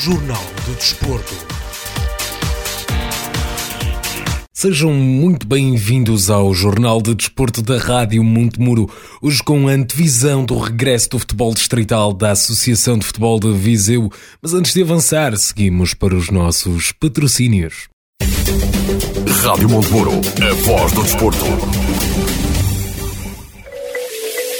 Jornal do Desporto. Sejam muito bem-vindos ao Jornal de Desporto da Rádio Montemuro, hoje com a antevisão do regresso do futebol distrital da Associação de Futebol de Viseu. Mas antes de avançar, seguimos para os nossos patrocínios. Rádio Montemuro, a voz do desporto.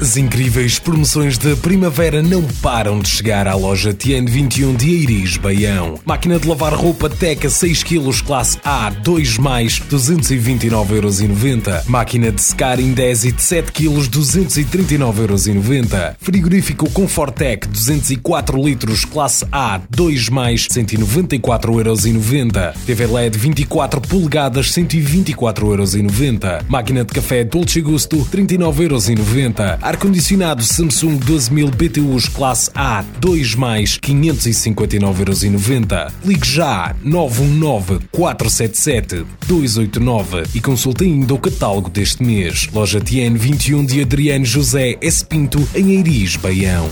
As incríveis promoções de primavera não param de chegar à loja TN21 de Iris Baião. Máquina de lavar roupa Teca 6 kg classe A 2 mais 229,90€. Máquina de secar Indesit 7 kg 239,90€. Frigorífico Confortec 204 litros classe A 2 mais 194,90€. TV LED 24 polegadas 124,90€. Máquina de café Dolce Gusto 39,90€. Ar-condicionado Samsung 12000 BTUs classe A 2 mais 559,90€. Ligue já 919 477 289 e consulte ainda o catálogo deste mês. Loja TN 21 de Adriano José S. Pinto em Eiris, Baião.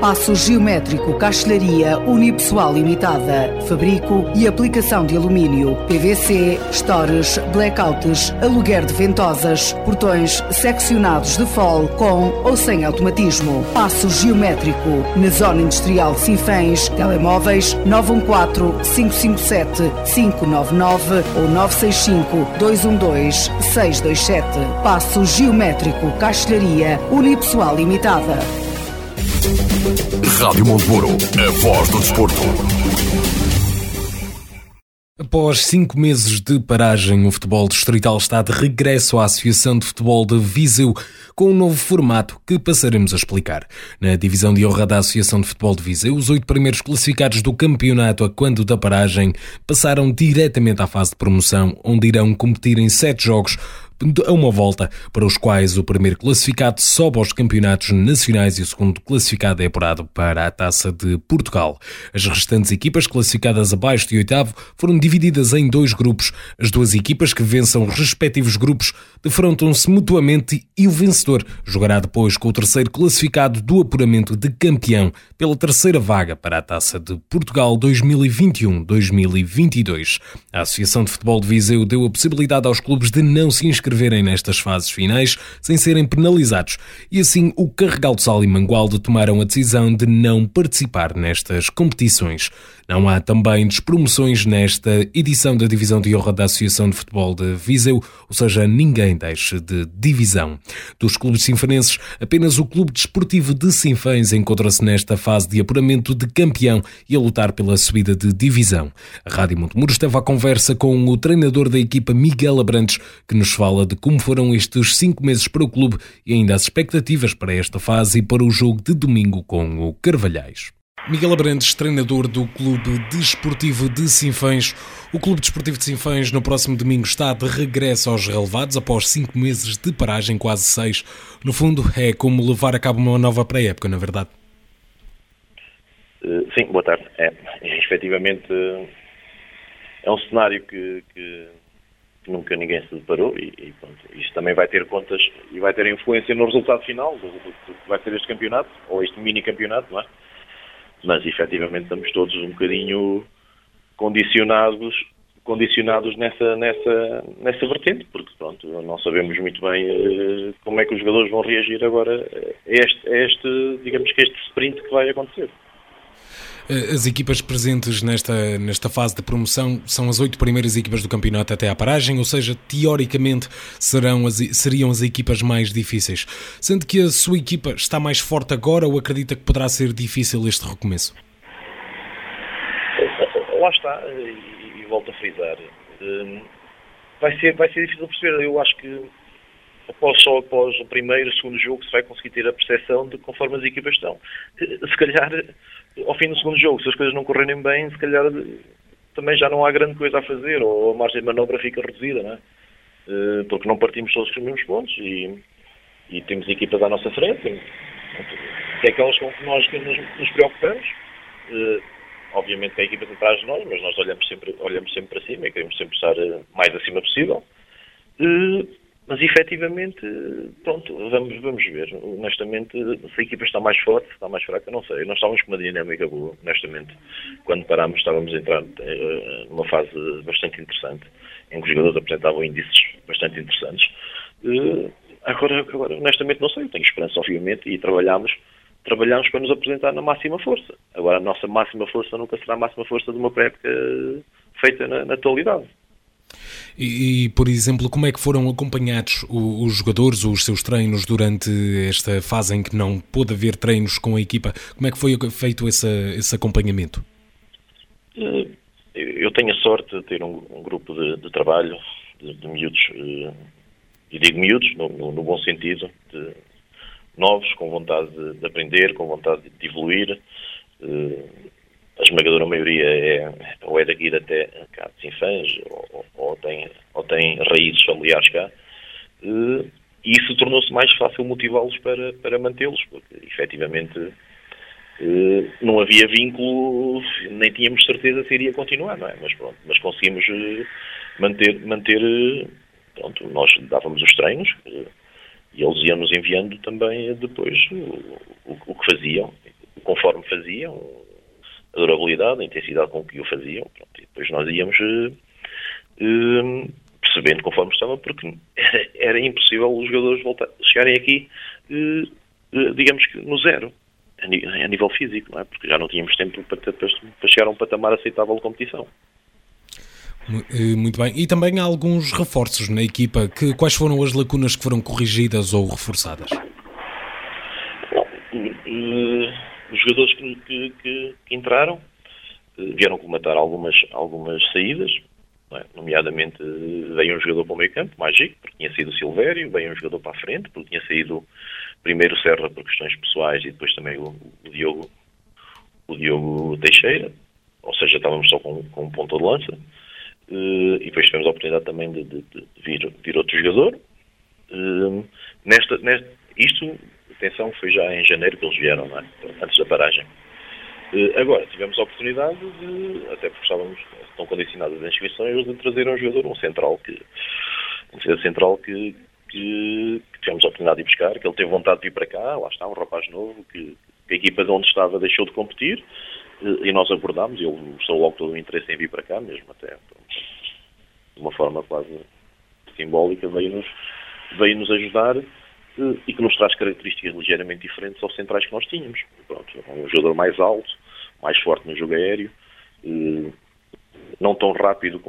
Passo Geométrico Castelharia Unipessoal Limitada. Fabrico e aplicação de alumínio, PVC, stores, blackouts, aluguer de ventosas, portões seccionados de fol com ou sem automatismo. Passo Geométrico na Zona Industrial de Sinfãs. Telemóveis 914 557 599 ou 965 212 627. Passo Geométrico Castelharia Unipessoal Limitada. Rádio Montemuro, a voz do desporto. Após cinco meses de paragem, o futebol distrital está de regresso à Associação de Futebol de Viseu com um novo formato que passaremos a explicar. Na divisão de honra da Associação de Futebol de Viseu, os oito primeiros classificados do campeonato a quando da paragem passaram diretamente à fase de promoção, onde irão competir em sete jogos a uma volta, para os quais o primeiro classificado sobe aos campeonatos nacionais e o segundo classificado é apurado para a Taça de Portugal. As restantes equipas classificadas abaixo de oitavo foram divididas em dois grupos. As duas equipas que vençam os respectivos grupos defrontam-se mutuamente e o vencedor jogará depois com o terceiro classificado do apuramento de campeão pela terceira vaga para a Taça de Portugal 2021-2022. A Associação de Futebol de Viseu deu a possibilidade aos clubes de não se inscrever inscreverem nestas fases finais sem serem penalizados e assim o Carregal de Sal e Mangualde tomaram a decisão de não participar nestas competições. Não há também despromoções nesta edição da Divisão de Honra da Associação de Futebol de Viseu, ou seja, ninguém deixa de divisão. Dos clubes sinfanenses, apenas o Clube Desportivo de Sinfãs encontra-se nesta fase de apuramento de campeão e a lutar pela subida de divisão. A Rádio Montemuro esteve à conversa com o treinador da equipa Miguel Abrantes, que nos fala de como foram estes cinco meses para o clube e ainda as expectativas para esta fase e para o jogo de domingo com o Carvalhais. Miguel Abrantes, treinador do Clube Desportivo de Sinfãs. O Clube Desportivo de Sinfãs no próximo domingo está de regresso aos relevados após cinco meses de paragem, quase seis. No fundo, é como levar a cabo uma nova pré-época, na é verdade? Uh, sim, boa tarde. É, efetivamente é um cenário que, que, que, nunca ninguém se deparou e, e pronto, isto também vai ter contas e vai ter influência no resultado final do que vai ser este campeonato, ou este mini campeonato, não é? Mas efetivamente estamos todos um bocadinho condicionados condicionados nessa, nessa, nessa vertente, porque pronto, não sabemos muito bem uh, como é que os jogadores vão reagir agora a este, a este, digamos que este sprint que vai acontecer. Eh, as equipas presentes nesta, nesta fase de promoção são as oito primeiras equipas do campeonato até à paragem, ou seja, teoricamente serão as, seriam as equipas mais difíceis. Sendo que a sua equipa está mais forte agora ou acredita que poderá ser difícil este recomeço? Lá está, e, volto a frisar. Hum, vai ser, vai ser difícil perceber. Eu acho que após, só após o primeiro, segundo jogo, se vai conseguir ter a percepção de conforme as equipas estão. Se calhar, ao fim do segundo jogo, se as coisas não correrem bem, se calhar também já não há grande coisa a fazer, ou a margem de manobra fica reduzida, não é? Eh, porque não partimos todos os mesmos pontos e, e temos equipas à nossa frente, é aquelas com que nós nos, nos preocupamos. Eh, obviamente que equipas atrás de nós, mas nós olhamos sempre, olhamos sempre para cima e queremos sempre estar eh, mais acima possível. Mas efetivamente, pronto, vamos, vamos ver. Honestamente, se a equipa está mais forte, está mais fraca, não sei. Nós estávamos com uma dinâmica boa, honestamente. Quando parámos, estávamos a entrar uh, numa fase bastante interessante, em que os jogadores apresentavam índices bastante interessantes. Uh, agora, agora, honestamente, não sei. Eu tenho esperança, obviamente, e trabalhamos, trabalhamos para nos apresentar na máxima força. Agora, a nossa máxima força nunca será a máxima força de uma pré-época feita na, na atualidade. E, por exemplo, como é que foram acompanhados os, os jogadores, os seus treinos durante esta fase em que não pôde haver treinos com a equipa? Como é que foi feito esse, esse acompanhamento? Eh, eu tenho a sorte de ter um, um grupo de, de, trabalho de, de miúdos, eh, e digo miúdos no, no, no, bom sentido, de novos, com vontade de, de aprender, com vontade de evoluir, eh, a esmagadora maioria é, ou é daqui até cá de Sinfãs, ou, ou, tem, ou tem raízes familiares cá, e isso tornou-se mais fácil motivá-los para, para mantê-los, porque efetivamente não havia vínculo, nem tínhamos certeza se iria continuar, não é? Mas pronto, mas conseguimos manter, manter pronto, nós dávamos os treinos e eles iam-nos enviando também depois o, o, o que faziam, conforme faziam, a durabilidade, a intensidade com que o faziam. Pronto, e depois nós íamos uh, uh, percebendo conforme estava, porque era, era, impossível os jogadores voltar, chegarem aqui, uh, digamos que no zero, a, a, nível físico, não é? porque já não tínhamos tempo para, para, chegar a um patamar aceitável de competição. Muito bem. E também há alguns reforços na equipa. Que, quais foram as lacunas que foram corrigidas ou reforçadas? Bom, os jogadores que, que, que, que entraram eh, vieram comatar algumas, algumas saídas, é? nomeadamente veio um jogador para o meio campo, Magic, porque tinha sido o Silvério, veio um jogador para a frente, porque tinha saído primeiro o Serra por questões pessoais e depois também o, o Diogo o Diogo Teixeira, ou seja, estávamos só com, com um ponto de lança, uh, e depois tivemos a oportunidade também de, de, de vir, vir outro jogador. Nesta, nesta, isto atenção, foi já em janeiro que eles vieram, é? antes da paragem. Uh, agora, tivemos a oportunidade de, até porque estávamos, estão condicionadas as inscrições, de trazer um jogador, um central, que, um central que, que, que, tivemos a oportunidade de buscar, que ele teve vontade de vir para cá, lá está, um rapaz novo, que, que a equipa de onde estava deixou de competir, uh, e nós abordámos, ele mostrou logo todo o interesse em vir para cá, mesmo até, de uma forma quase simbólica, veio-nos veio -nos ajudar e que nos traz características ligeiramente diferentes aos centrais que nós tínhamos. Pronto, é um jogador mais alto, mais forte no jogo aéreo, não tão rápido,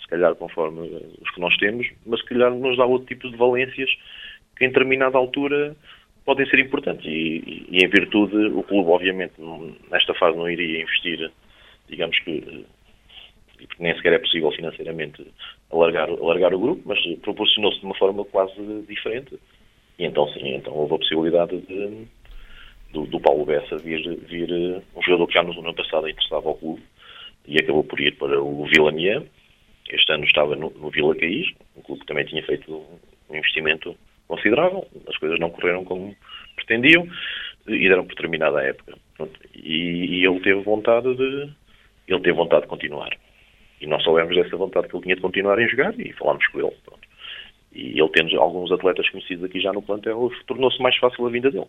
se calhar conforme os que nós temos, mas se calhar nos dá outro tipo de valências que em determinada altura podem ser importantes. E, e em virtude, o clube obviamente nesta fase não iria investir, digamos que porque nem sequer é possível financeiramente alargar, alargar o grupo, mas proporcionou-se de uma forma quase diferente e então sim, então houve a possibilidade de, do, do Paulo Bessa vir, vir um jogador que já no ano passado interessava ao clube e acabou por ir para o Vila Mian. Este ano estava no, no Vila Caís, um clube que também tinha feito um investimento considerável. As coisas não correram como pretendiam e deram por terminada a época. E, e, ele teve vontade de ele teve vontade de continuar. E nós soubemos dessa vontade que ele tinha de continuar a jogar e falámos com ele. Pronto e ele tendo alguns atletas conhecidos aqui já no plantel, tornou-se mais fácil a vinda dele.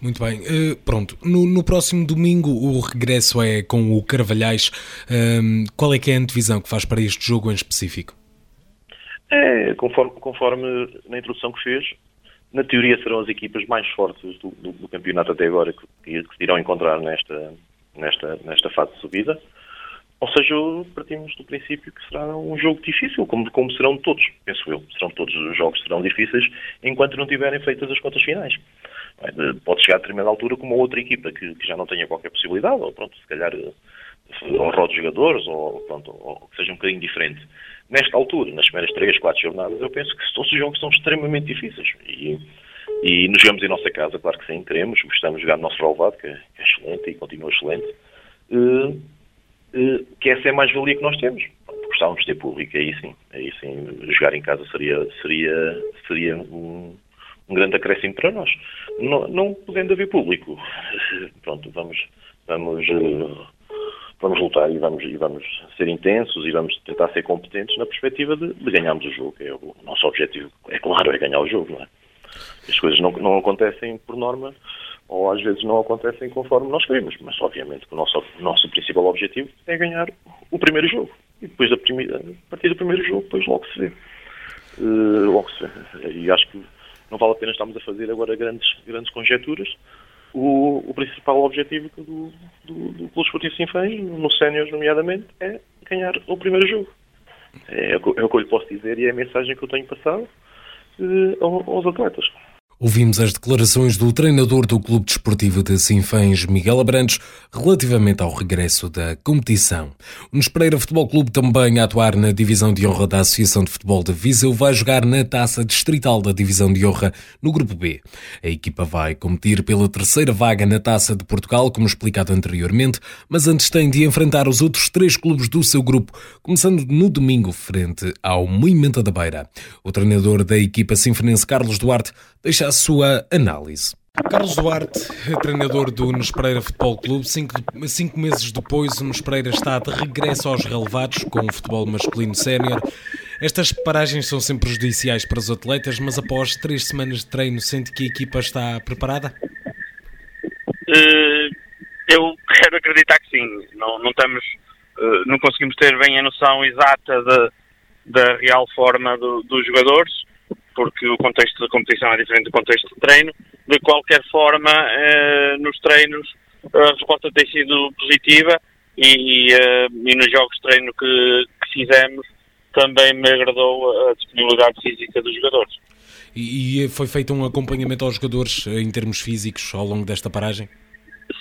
Muito bem, uh, pronto. No, no, próximo domingo o regresso é com o Carvalhais. Uh, qual é que é a antevisão que faz para este jogo em específico? É, conforme, conforme na introdução que fez, na teoria serão as equipas mais fortes do, do, do campeonato até agora que, que, se irão encontrar nesta, nesta, nesta fase de subida. Ou seja, partimos do princípio que será um jogo difícil, como, como serão todos, penso eu. Serão todos os jogos serão difíceis enquanto não tiverem feitas as contas finais. Pode chegar a determinada altura com uma outra equipa que, que já não tenha qualquer possibilidade, ou pronto, se calhar ou roda jogadores, ou, pronto, ou que seja um bocadinho diferente. Nesta altura, nas primeiras 3, 4 jornadas, eu penso que todos os jogos são extremamente difíceis. E, e nos jogamos em nossa casa, claro que sim, queremos, gostamos de jogar no nosso relevado, que é, é excelente e continua excelente. Uh, que essa é a mais-valia que nós temos. Gostávamos de ter público, aí sim, aí sim, jogar em casa seria, seria, seria um, um grande acréscimo para nós. Não, não podendo haver público, pronto, vamos, vamos uh, vamos lutar e vamos, e vamos ser intensos e vamos tentar ser competentes na perspectiva de, de ganharmos o jogo. É o nosso objetivo, é claro, é ganhar o jogo, não é? As coisas não, não acontecem por norma ou às vezes não acontecem conforme nós queremos, mas obviamente que o nosso, nosso principal objetivo é ganhar o primeiro jogo. E depois, a, primeira, a partir do primeiro jogo, depois logo se vê. Uh, logo se vê. E acho que não vale a pena estarmos a fazer agora grandes, grandes conjecturas, o, o principal objetivo do, do, do Clube Esportivo Sinfãs, no Sénior nomeadamente, é ganhar o primeiro jogo. É, é, o que eu lhe posso dizer e é a mensagem que eu tenho passado eh, aos atletas. Ouvimos as declarações do treinador do Clube Desportivo de Sinfãs, Miguel Abrantes, relativamente ao regresso da competição. O Nespereira Futebol Clube, também a atuar na Divisão de Honra da Associação de Futebol de Viseu, vai jogar na Taça Distrital da Divisão de Honra no Grupo B. A equipa vai competir pela terceira vaga na Taça de Portugal, como explicado anteriormente, mas antes tem de enfrentar os outros três clubes do seu grupo, começando no domingo frente ao Moimenta da Beira. O treinador da equipa sinfonense, Carlos Duarte, deixa a sua análise. Carlos Duarte, treinador do Nunes Pereira Futebol Clube, cinco, cinco meses depois o Nunes Pereira está de regresso aos relevados com o futebol masculino sénior. Estas paragens são sempre prejudiciais para os atletas, mas após três semanas de treino, sente que a equipa está preparada? Uh, eu quero acreditar que sim. Não, não, temos, uh, não conseguimos ter bem a noção exata da real forma do, dos jogadores porque o contexto da competição é diferente do contexto de treino. De qualquer forma, eh, nos treinos a resposta tem sido positiva e, eh, e nos jogos de treino que, que, fizemos também me agradou a disponibilidade física dos jogadores. E, e foi feito um acompanhamento aos jogadores eh, em termos físicos ao longo desta paragem?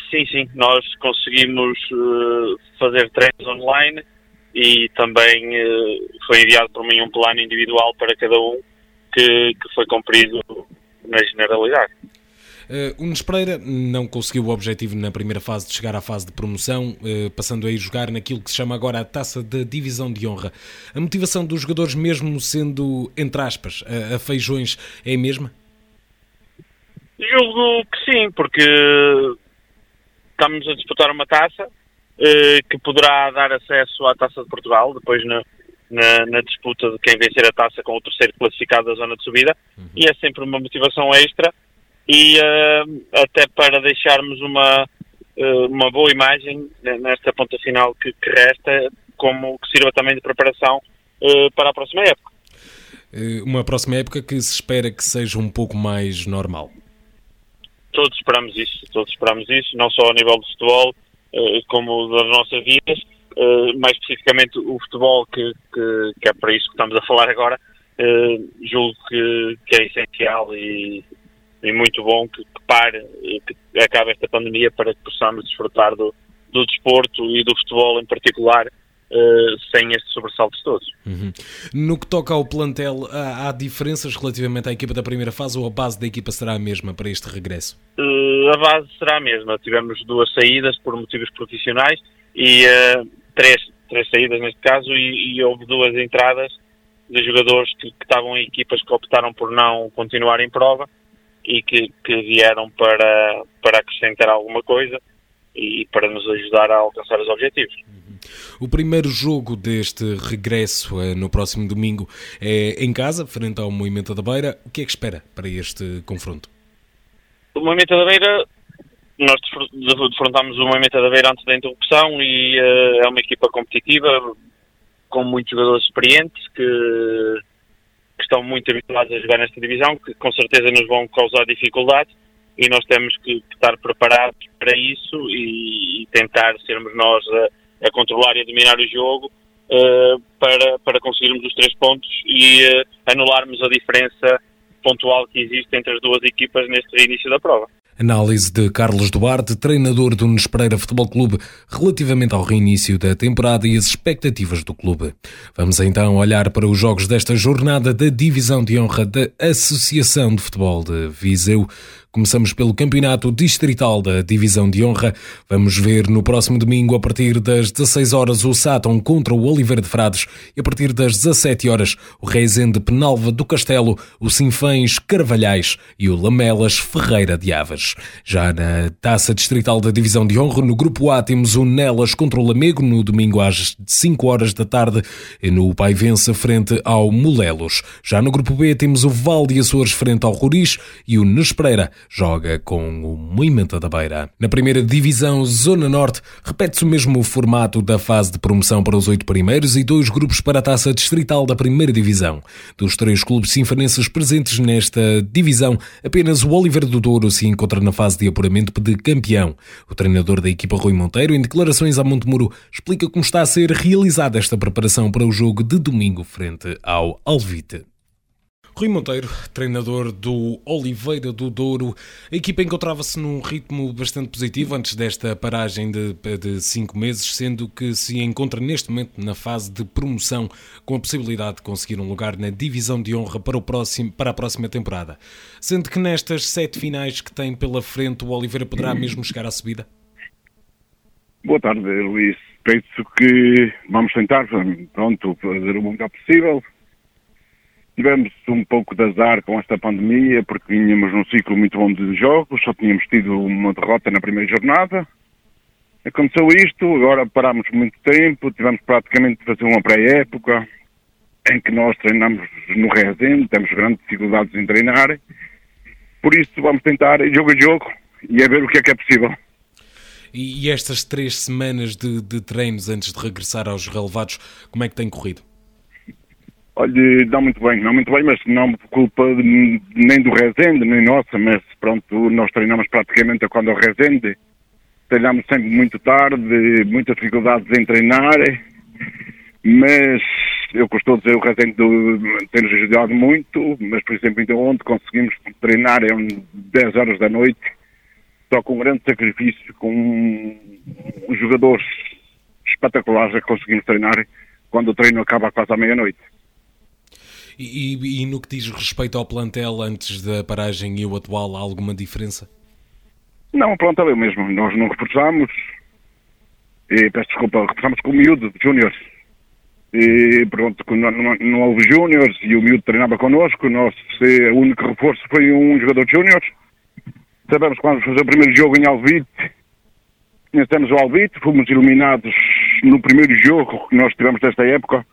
Sim, sim. Nós conseguimos uh, fazer treinos online e também uh, foi enviado por mim um plano individual para cada um que, que foi cumprido na generalidade. Uh, Pereira não conseguiu o objetivo na primeira fase de chegar à fase de promoção, uh, passando a ir jogar naquilo que se chama agora a taça da divisão de honra. A motivação dos jogadores, mesmo sendo, entre aspas, a, a feijões, é a mesma? Julgo que sim, porque estamos a disputar uma taça uh, que poderá dar acesso à taça de Portugal, depois na, na, na, disputa de quem vencer a taça com o terceiro classificado da zona de subida uhum. e é sempre uma motivação extra e uh, até para deixarmos uma, uh, uma boa imagem nesta ponta final que, que, resta, como que sirva também de preparação uh, para a próxima época. Uma próxima época que se espera que seja um pouco mais normal. Todos esperamos isso, todos esperamos isso, não só a nível de futebol, como das nossas vidas, uh, mais especificamente o futebol, que, que, que, é para isso que estamos a falar agora, uh, julgo que, que, é essencial e, e muito bom que, pare, que acabe esta pandemia para que possamos desfrutar do, do desporto e do futebol em particular Uh, sem estes sobressaltos todos. Uhum. No que toca ao plantel, há, há, diferenças relativamente à equipa da primeira fase ou a base da equipa será a mesma para este regresso? Uh, a base será a mesma. Tivemos duas saídas por motivos profissionais e uh, três, três saídas neste caso e, e houve duas entradas de jogadores que, que, estavam em equipas que optaram por não continuar em prova e que, que vieram para, para acrescentar alguma coisa e para nos ajudar a alcançar os objetivos. Uhum. O primeiro jogo deste regresso é no próximo domingo é em casa, frente ao Movimento da Beira. O que é que espera para este confronto? O Movimento da Beira nós defrontámos o Moimenta da Beira antes da interrupção e uh, é uma equipa competitiva com muitos jogadores experientes que, que, estão muito habituados a jogar nesta divisão, que com certeza nos vão causar dificuldades e nós temos que estar preparados para isso e, e tentar sermos nós a, a, controlar e a dominar o jogo uh, para, para conseguirmos os três pontos e uh, anularmos a diferença pontual que existe entre as duas equipas neste início da prova. Análise de Carlos Duarte, treinador do Nunes Pereira Futebol Clube, relativamente ao reinício da temporada e as expectativas do clube. Vamos então olhar para os jogos desta jornada da Divisão de Honra da Associação de Futebol de Viseu. Começamos pelo Campeonato Distrital da Divisão de Honra. Vamos ver no próximo domingo, a partir das 16 horas, o Sátão contra o Oliveira de Frades e a partir das 17 horas, o Reisende Penalva do Castelo, o Sinfães Carvalhais e o Lamelas Ferreira de Aves. Já na Taça Distrital da Divisão de Honra, no Grupo A, temos o Nelas contra o Lamego no domingo às 5 horas da tarde no Paivença frente ao Molelos. Já no Grupo B, temos o Val de Açores frente ao Roriz e o Nespreira joga com o Moimenta da Beira. Na primeira divisão Zona Norte, repete-se o mesmo formato da fase de promoção para os oito primeiros e dois grupos para a taça distrital da primeira divisão. Dos três clubes sinfanenses presentes nesta divisão, apenas o Oliveira do Douro se encontra na fase de apuramento de campeão. O treinador da equipa Rui Monteiro, em declarações a Montemuro, explica como está a ser realizada esta preparação para o jogo de domingo frente ao Alvite. Rui Monteiro, treinador do Oliveira do Douro, a equipa encontrava-se num ritmo bastante positivo antes desta paragem de, de cinco meses, sendo que se encontra neste momento na fase de promoção, com a possibilidade de conseguir um lugar na divisão de honra para, o próximo, para a próxima temporada. Sendo que nestas sete finais que tem pela frente, o Oliveira poderá mesmo chegar à subida? Boa tarde, Luís. Penso que vamos tentar, pronto, fazer o melhor possível Tivemos um pouco de azar com esta pandemia, porque vínhamos num ciclo muito bom de jogos, só tínhamos tido uma derrota na primeira jornada. Aconteceu isto, agora parámos muito tempo, tivemos praticamente de fazer uma pré-época, em que nós treinamos no Rezende, temos grandes dificuldades em treinar. Por isso vamos tentar jogo a jogo e a ver o que é que é possível. E estas três semanas de, de treinos antes de regressar aos relevados, como é que tem corrido? Olha, não muito bem, não muito bem, mas não por culpa nem do Rezende, nem nossa, mas pronto, nós treinamos praticamente quando o Rezende, treinamos sempre muito tarde, muitas dificuldades em treinar, mas eu costumo dizer o Rezende tem-nos ajudado muito, mas por exemplo, então ontem conseguimos treinar é 10 horas da noite, só com um grande sacrifício, com jogadores espetaculares que conseguimos treinar quando o treino acaba quase à meia-noite. E, e, no que diz respeito ao plantel antes da paragem e o atual, há alguma diferença? Não, o plantel é o mesmo. Nós não reforçamos, e, peço desculpa, reforçamos com o miúdo de júniores. E pronto, não, não, não houve júniores e o miúdo treinava connosco. Nosso o único reforço foi um jogador de júniores. Sabemos quando fazer o primeiro jogo em Alvite, conhecemos o Alvite, fomos iluminados no primeiro jogo que nós tivemos desta época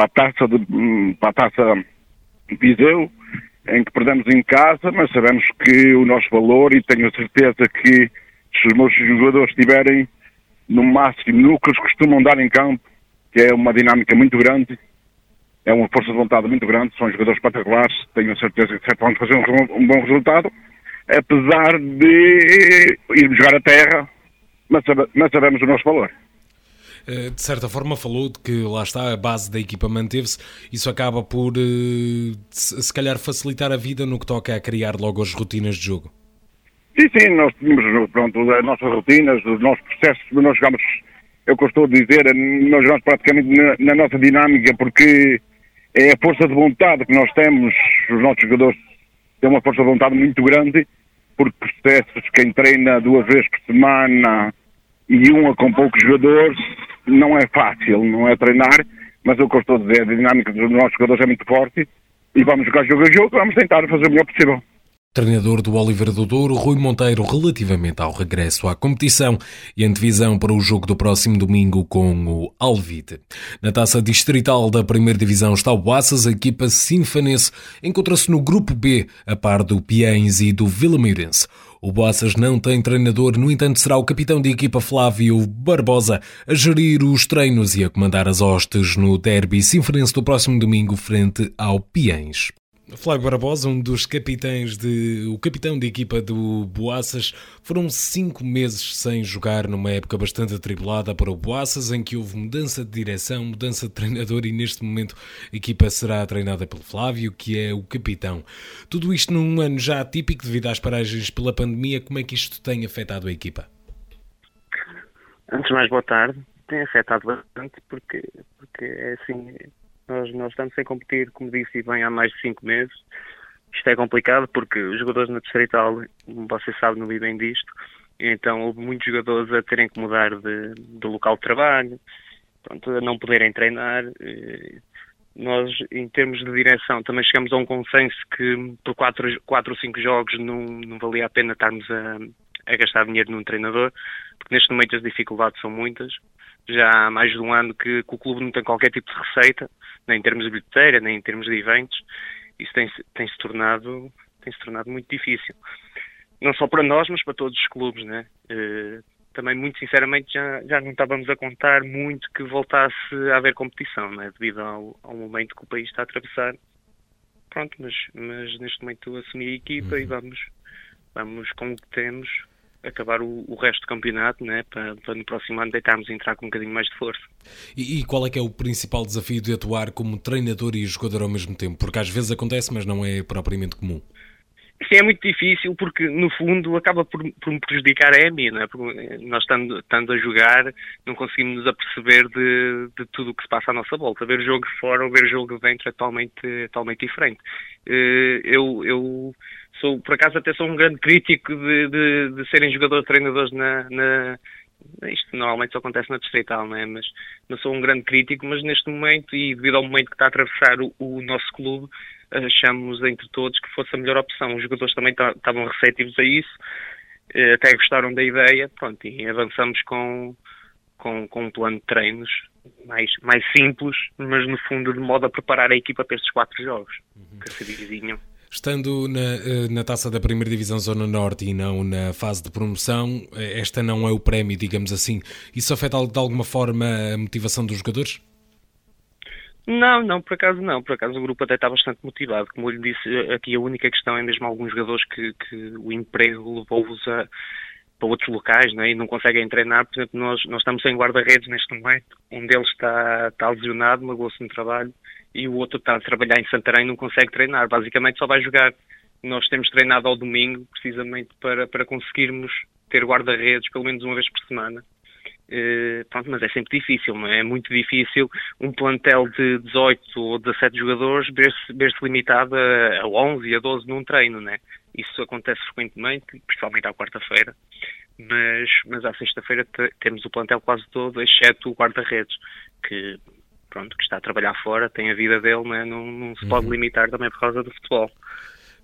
para a taça de hum, para a taça Viseu, em que perdemos em casa, mas sabemos que o nosso valor e tenho a certeza que se os meus jogadores estiverem no máximo núcleos costumam dar em campo, que é uma dinâmica muito grande, é uma força de vontade muito grande, são jogadores espetaculares, tenho a certeza que vão fazer um, um, bom resultado, apesar de irmos jogar a terra, mas, mas sabemos o nosso valor. Eh, de certa forma falou de que lá está, a base da equipa manteve-se, isso acaba por eh, se calhar facilitar a vida no que toca a criar logo as rotinas de jogo. Sim, sim, nós tínhamos pronto, as nossas rotinas, os nossos processos, nós jogamos, eu costumo dizer, nós praticamente na, na nossa dinâmica, porque é a força de vontade que nós temos, os nossos jogadores têm uma força de vontade muito grande, porque processos, quem treina duas vezes por semana e uma com poucos jogadores, não é fácil, não é treinar, mas o que eu estou a dizer, a dinâmica dos nossos jogadores é muito forte e vamos jogar jogo a jogo, vamos tentar fazer o melhor possível. Treinador do Oliveira do Douro, Rui Monteiro, relativamente ao regresso à competição e antevisão para o jogo do próximo domingo com o Alvite. Na taça distrital da primeira divisão está o Boaças, a equipa sinfanense encontra-se no grupo B, a par do Piens e do Vila Meirense. O Boaças não tem treinador, no entanto será o capitão de equipa Flávio Barbosa a gerir os treinos e a comandar as hostes no derby sinfonense do próximo domingo frente ao Piens. Flávio Barbosa, um dos capitães de. o capitão de equipa do Boaças, foram cinco meses sem jogar numa época bastante atribulada para o Boaças, em que houve mudança de direção, mudança de treinador e neste momento a equipa será treinada pelo Flávio, que é o capitão. Tudo isto num ano já atípico devido às paragens pela pandemia, como é que isto tem afetado a equipa? Antes de mais, boa tarde. Tem afetado bastante porque, porque é assim, nós, nós estamos sem competir, como disse, bem há mais de cinco meses. Isto é complicado porque os jogadores na Distrital, como vocês sabem, não vivem disto. Então houve muitos jogadores a terem que mudar de, de local de trabalho, pronto, a não poderem treinar. Nós, em termos de direção, também chegamos a um consenso que por quatro, quatro ou cinco jogos não, não valia a pena estarmos a, a gastar dinheiro num treinador, porque neste momento as dificuldades são muitas. Já há mais de um ano que, que o clube não tem qualquer tipo de receita nem em termos de bilheteira, nem em termos de eventos, isso tem-se tem -se tornado, tem -se tornado muito difícil. Não só para nós, mas para todos os clubes, né? Uh, também, muito sinceramente, já, já não estávamos a contar muito que voltasse a haver competição, né? devido ao, ao momento que o país está a atravessar. Pronto, mas, mas neste momento assumi a equipa uhum. e vamos, vamos com o que temos acabar o, o, resto do campeonato, né, para, para no próximo ano deitarmos e entrar com um bocadinho mais de força. E, e, qual é que é o principal desafio de atuar como treinador e jogador ao mesmo tempo? Porque às vezes acontece, mas não é propriamente comum. Sim, é muito difícil porque, no fundo, acaba por, por me prejudicar a mim, não é? Porque nós, estando, estando a jogar, não conseguimos nos aperceber de, de tudo o que se passa à nossa volta. Ver o jogo de fora ou ver o jogo de dentro é totalmente, totalmente diferente. Eh, eu, eu sou, por acaso, até sou um grande crítico de, de, de serem jogadores-treinadores na, na isto normalmente só acontece na distrital, não é? Mas não sou um grande crítico, mas neste momento e devido ao momento que está a atravessar o, o nosso clube, achamos entre todos que fosse a melhor opção. Os jogadores também estavam receptivos a isso, eh, até gostaram da ideia, pronto, e avançamos com, com, com um plano de treinos mais, mais simples, mas no fundo de modo a preparar a equipa para estes quatro jogos uhum. que se divizinham. Estando na, eh, na taça da Primeira Divisão Zona Norte e não na fase de promoção, eh, esta não é o prémio, digamos assim. Isso afeta de alguma forma a motivação dos jogadores? Não, não, por acaso não. Por acaso o grupo até está bastante motivado. Como eu lhe disse, aqui a única questão é mesmo alguns jogadores que, que o emprego levou-os a para outros locais né, e não conseguem treinar. Por exemplo, nós, nós estamos sem guarda-redes neste momento. Um deles está, está lesionado, magoou-se no trabalho, e o outro está a trabalhar em Santarém não consegue treinar. Basicamente só vai jogar. Nós temos treinado ao domingo, precisamente para, para conseguirmos ter guarda-redes pelo menos uma vez por semana. Uh, pronto, mas é sempre difícil, é? É muito difícil um plantel de 18 ou 17 jogadores ver-se ver limitado a, a 11 e a 12 num treino, né? Isso acontece frequentemente, principalmente à quarta-feira, mas, mas à sexta-feira temos o plantel quase todo, exceto o guarda-redes, que, pronto, que está a trabalhar fora, tem a vida dele, né? não, não se pode uhum. limitar também por causa do futebol.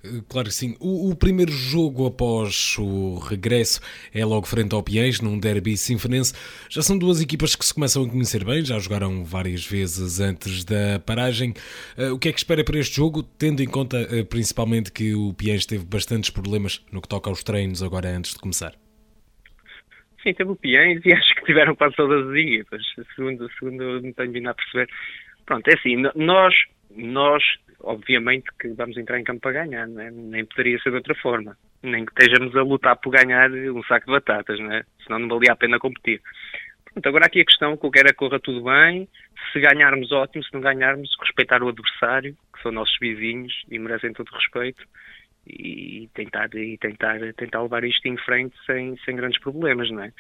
Eh, claro que sim. O, o, primeiro jogo após o regresso é logo frente ao Piens, num derby sinfonense. Já são duas equipas que se começam a conhecer bem, já jogaram várias vezes antes da paragem. Uh, o que é que espera para este jogo, tendo em conta uh, principalmente que o Piens teve bastantes problemas no que toca aos treinos agora antes de começar? Sim, teve o Piens e acho que tiveram quase todas as equipas, segundo, segundo me tenho vindo a perceber. Pronto, é assim, nós, nós obviamente que vamos entrar em campo para ganhar, é? nem poderia ser de outra forma. Nem que estejamos a lutar por ganhar um saco de batatas, não é? senão não valia a pena competir. Pronto, agora aqui a questão que eu quero é corra tudo bem, se ganharmos ótimo, se não ganharmos, respeitar o adversário, que são nossos vizinhos e merecem todo o respeito, e tentar, e tentar, tentar levar isto em frente sem, sem grandes problemas, não é?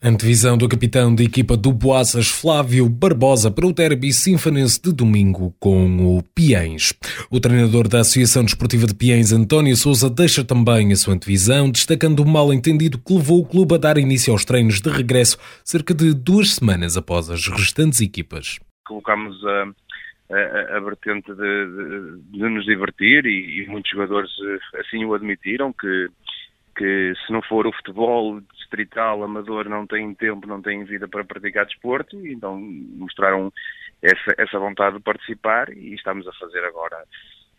Antevisão do capitão da equipa do Boaças, Flávio Barbosa, para o derby sinfonense de domingo com o Piens. O treinador da Associação Desportiva de Piens, António Souza, deixa também a sua antevisão, destacando o mal-entendido que levou o clube a dar início aos treinos de regresso cerca de duas semanas após as restantes equipas. Colocamos a, a, a vertente de, de, de, nos divertir e, e muitos jogadores eh, assim o admitiram, que que se não for o futebol distrital, amador, não têm tempo, não têm vida para praticar desporto, e então mostraram essa, essa vontade de participar e estamos a fazer agora.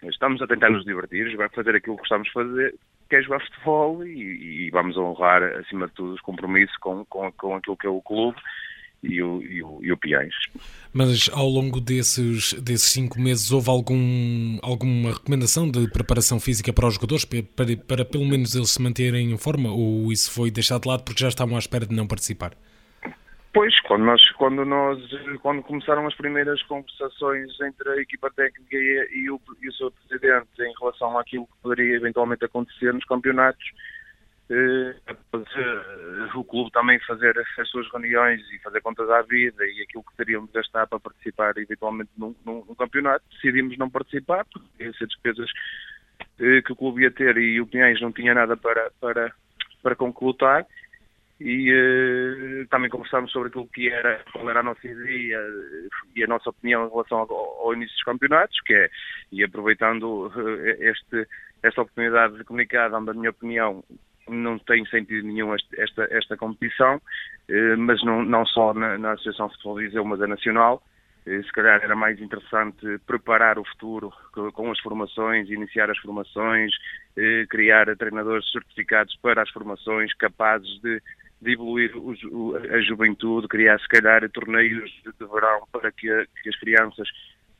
Estamos a tentar nos divertir, jogar, fazer aquilo que gostamos de fazer, que é jogar futebol e, e vamos honrar, acima de tudo, os compromissos com, com, com aquilo que é o clube e o, e o, e o Piães. Mas ao longo desses, desses cinco meses houve algum, alguma recomendação de preparação física para os jogadores, para, para, para pelo menos eles se manterem em forma, ou isso foi deixado de lado porque já estavam à espera de não participar? Pois, quando nós, quando nós, quando começaram as primeiras conversações entre a equipa técnica e, e, o, e o seu presidente em relação àquilo que poderia eventualmente acontecer nos campeonatos, eh, o clube também fazer as suas reuniões e fazer contas à vida e aquilo que teríamos de gastar para participar eventualmente num, num, num campeonato, decidimos não participar, porque ia ser despesas eh, que o clube ia ter e o Pinhais não tinha nada para, para, para e também conversámos sobre aquilo que era, qual era a nossa ideia e a nossa opinião em relação ao, ao início dos campeonatos, que é, e aproveitando este, esta oportunidade de comunicar, dando a minha opinião, não tem sentido nenhum esta, esta competição, uh, mas não, não só na, na Associação Futebol Viseu, mas a Nacional, se calhar era mais interessante preparar o futuro com as formações, iniciar as formações, criar treinadores certificados para as formações, capazes de de evoluir a juventude, criar se calhar torneios de, verão para que, que, as crianças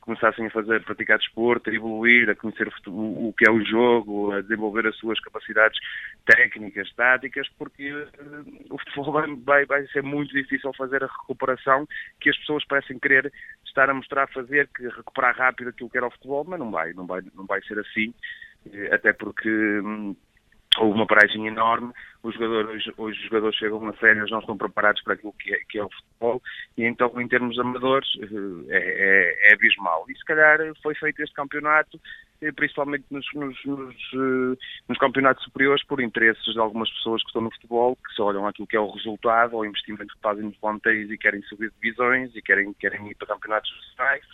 começassem a fazer, a praticar desporto, a evoluir, a conhecer o, o, que é o jogo, a desenvolver as suas capacidades técnicas, táticas, porque uh, o futebol vai, vai, ser muito difícil fazer a recuperação que as pessoas parecem querer estar a mostrar fazer, que recuperar rápido aquilo que era o futebol, mas não vai, não vai, não vai ser assim, eh, até porque hum, houve uma paragem enorme, os jogadores, os jogadores chegam a férias, não estão preparados para aquilo que é, que é, o futebol, e então em termos amadores eh, é, é, é abismal. E se calhar foi feito este campeonato, eh, principalmente nos, nos, nos, eh, nos, campeonatos superiores, por interesses de algumas pessoas que estão no futebol, que se olham aquilo que é o resultado, ou o investimento que fazem nos plantéis e querem subir divisões e querem, querem ir para campeonatos nacionais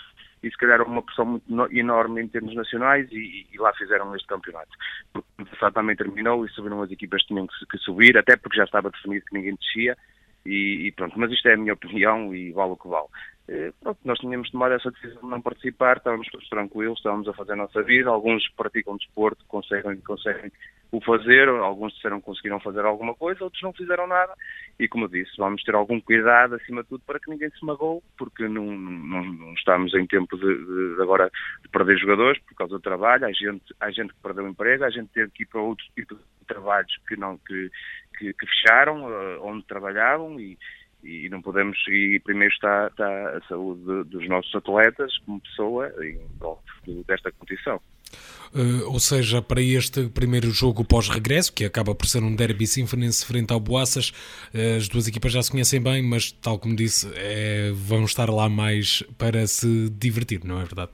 e se calhar uma pressão muito enorme em termos nacionais e, e lá fizeram este campeonato. Porque o passado também terminou e subiram as equipas que tinham que, subir, até porque já estava definido que ninguém descia e, e, pronto, mas isto é a minha opinião e vale o que vale. Eh, pronto, nós tínhamos tomado essa decisão de não participar, estávamos todos tranquilos, estávamos a fazer a nossa vida, alguns praticam desporto, conseguem, conseguem o fazer, alguns disseram que conseguiram fazer alguma coisa, outros não fizeram nada, e como disse, vamos ter algum cuidado acima de tudo para que ninguém se magoe, porque não, não, não estamos em tempo de, de, agora de perder jogadores por causa do trabalho, há gente, há gente que perdeu emprego, há gente que teve que ir para outros tipos de trabalhos que, não, que, que, que fecharam, uh, onde trabalhavam, e, e não podemos, e primeiro está, está a saúde dos nossos atletas como pessoa em desta competição. Uh, ou seja, para este primeiro jogo pós-regresso, que acaba por ser um derby sinfonense frente ao Boaças, uh, as duas equipas já se conhecem bem, mas, tal como disse, é, vão estar lá mais para se divertir, não é verdade?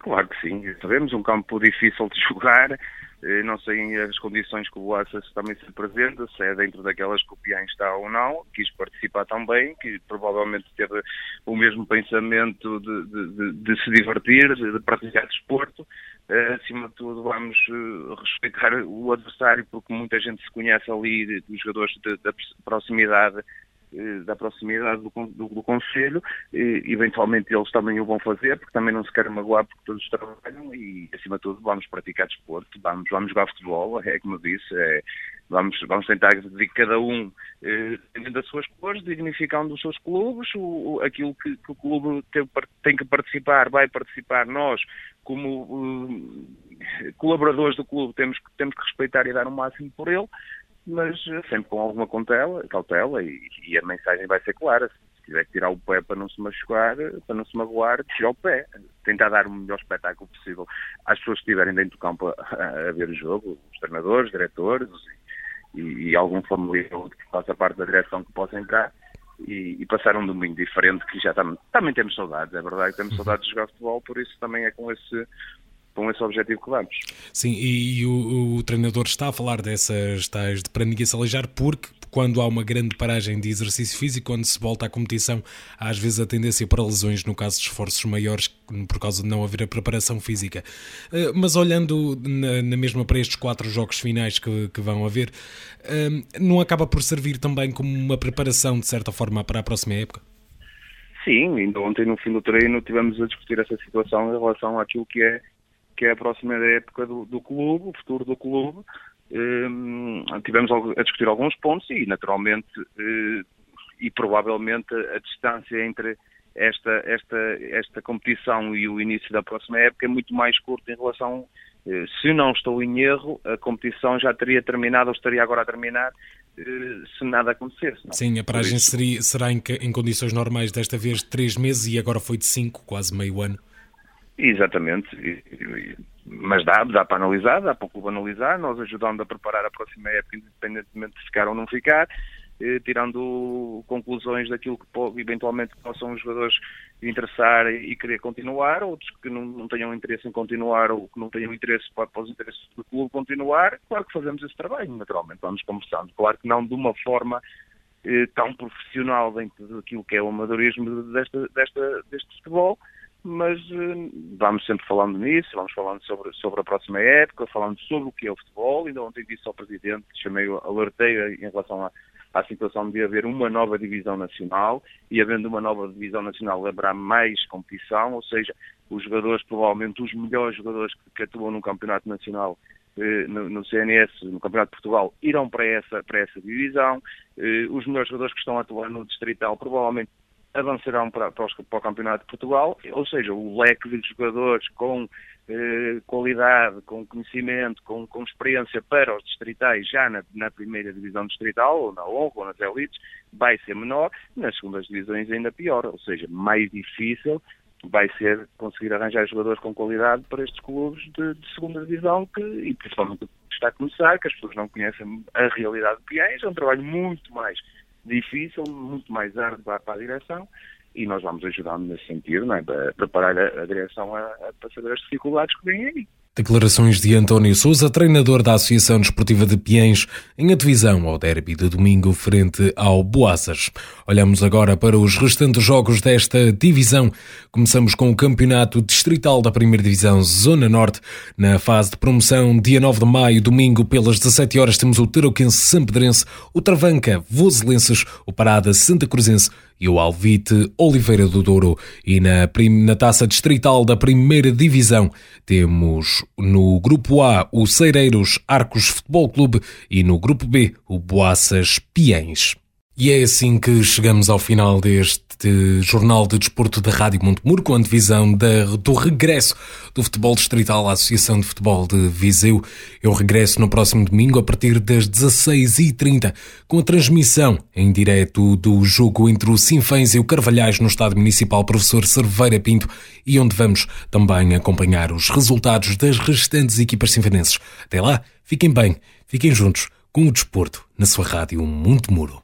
Claro que sim. Sabemos um campo difícil de jogar, não sei as condições que o Boaças também se apresenta, se é dentro daquelas que o Pian está ou não, quis participar também, que provavelmente teve o mesmo pensamento de, de, de, de se divertir, de, praticar desporto. Uh, acima de tudo, vamos uh, respeitar o adversário, porque muita gente se conhece ali, dos jogadores da proximidade eh, da proximidade do, do, do Conselho, e, eventualmente eles também o vão fazer, porque também não se querem magoar porque todos trabalham e, acima de tudo, vamos praticar desporto, vamos, vamos jogar futebol, é como disse, é, vamos, vamos tentar de cada um, eh, das suas cores, dignificando os seus clubes, o, aquilo que, que o clube tem, tem, que participar, vai participar, nós, como uh, colaboradores do clube, temos, temos que respeitar e dar o máximo por ele, mas eh, sempre com alguma cautela, cautela e, e, a mensagem vai ser clara. Se tiver que tirar o pé para não se machucar, para não se magoar, tira o pé. Tentar dar o melhor espetáculo possível às pessoas que estiverem dentro do campo a, a ver o jogo, os treinadores, diretores e, e algum familiar que faça parte da direção que possa entrar. E, e, passar um domingo diferente que já tam, também temos saudades, é verdade, temos saudades de jogar futebol, por isso também é com esse com esse objetivo que vamos. Sim, e, e o, o, treinador está a falar dessas tais de para ninguém se aleijar, porque quando há uma grande paragem de exercício físico, quando se volta à competição, há às vezes a tendência para lesões, no caso de esforços maiores, por causa de não haver a preparação física. Uh, mas olhando na, na, mesma para estes quatro jogos finais que, que vão haver, uh, não acaba por servir também como uma preparação, de certa forma, para a próxima época? Sim, ainda ontem no fim do treino tivemos a discutir essa situação em relação àquilo que é que é a próxima época do, do clube, o futuro do clube. Um, tivemos a discutir alguns pontos e, naturalmente, uh, e provavelmente a distância entre esta, esta, esta competição e o início da próxima época é muito mais curta em relação, eh, se não estou em erro, a competição já teria terminado ou estaria agora a terminar eh, se nada acontecesse. Não? Sim, a paragem seria, será em, em, condições normais desta vez de três meses e agora foi de cinco, quase meio ano. Exatamente, mas dá, dá para analisar, dá para o clube analisar, nós ajudando a preparar a próxima época, independentemente de ficar ou não ficar, eh, tirando conclusões daquilo que eventualmente possam os jogadores interessar e querer continuar, outros que não, não, tenham interesse em continuar ou que não tenham interesse para, para os interesses do clube continuar, claro que fazemos esse trabalho, naturalmente, vamos conversando. Claro que não de uma forma eh, tão profissional dentro daquilo que é o amadorismo desta, desta, deste futebol, mas eh, vamos sempre falando nisso, vamos falando sobre, sobre a próxima época, falando sobre o que é o futebol, ainda ontem disse ao Presidente, chamei, alertei em relação a à situação de haver uma nova divisão nacional e havendo uma nova divisão nacional haverá mais competição, ou seja, os jogadores, provavelmente os melhores jogadores que, que atuam no campeonato nacional eh, no, no, CNS, no Campeonato de Portugal, irão para essa, para essa divisão. Eh, os melhores jogadores que estão a atuar no Distrital provavelmente avançarão para, para, os, para o Campeonato de Portugal, ou seja, o leque de jogadores com eh, qualidade, com conhecimento, com, com, experiência para os distritais já na, na, primeira divisão distrital, ou na honra, ou nas elites, vai ser menor, nas segundas divisões ainda pior, ou seja, mais difícil vai ser conseguir arranjar jogadores com qualidade para estes clubes de, de segunda divisão, que, e principalmente está a começar, que as pessoas não conhecem a realidade de Piães, é um trabalho muito mais difícil, muito mais árduo para, a direção, e nós vamos ajudando nesse sentido, não é? para preparar a, direção a, a, saber as dificuldades que vêm aí. Declarações de António Souza, treinador da Associação Desportiva de Piens, em advisão ao derby de domingo frente ao Boaças. Olhamos agora para os restantes jogos desta divisão. Começamos com o Campeonato Distrital da Primeira Divisão Zona Norte. Na fase de promoção, dia 9 de maio, domingo, pelas 17 horas, temos o Tarouquense Sampedrense, o Travanca Voselenses, o Parada Santa Cruzense e o Alvite Oliveira do Douro. E na, na taça distrital da primeira divisão temos no grupo A o Ceireiros Arcos Futebol Clube e no grupo B o Boaças Piens. E é assim que chegamos ao final deste Jornal de Desporto da Rádio Montemuro, com a divisão do regresso do futebol distrital à Associação de Futebol de Viseu. Eu regresso no próximo domingo a partir das 16h30, com a transmissão em direto do jogo entre o Sinfãs e o Carvalhais no Estádio Municipal Professor Cerveira Pinto e onde vamos também acompanhar os resultados das restantes equipas sinfanenses. Até lá, fiquem bem, fiquem juntos com o desporto na sua Rádio Montemuro.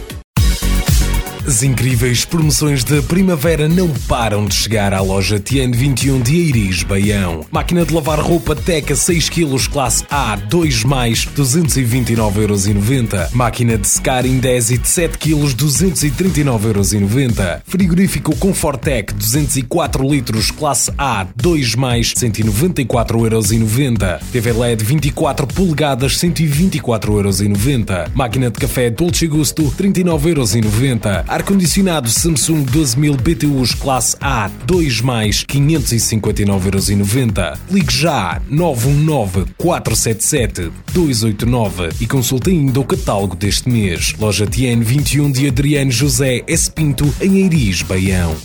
As incríveis promoções de primavera não param de chegar à loja TN 21 de Eiris, Baião. Máquina de lavar roupa Teca 6 kg classe A 2 mais 229,90€. Máquina de secar Indesit 7 kg 239,90€. Frigorífico Confortec 204 litros classe A 2 mais 194,90€. TV LED 24 polegadas 124,90€. Máquina de café Dolce Gusto 39,90€ Ar-condicionado Samsung 12000 BTUs classe A 2 mais 559,90€. Ligue já 919 477 289 e consulte ainda o catálogo deste mês. Loja TN 21 de Adriano José S. Pinto em Eiris, Baião.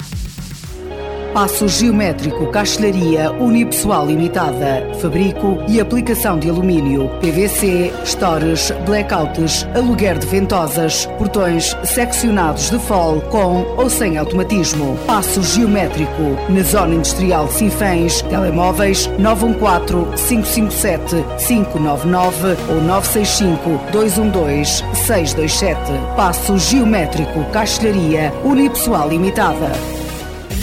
Passo geométrico, castelharia unipessoal limitada. Fabrico e aplicação de alumínio, PVC, stores, blackouts, aluguer de ventosas, portões seccionados de fol com ou sem automatismo. Passo geométrico na zona industrial de Sinfãs. Telemóveis 914 557 599 ou 965 212 627. Passo geométrico, castelharia unipessoal limitada.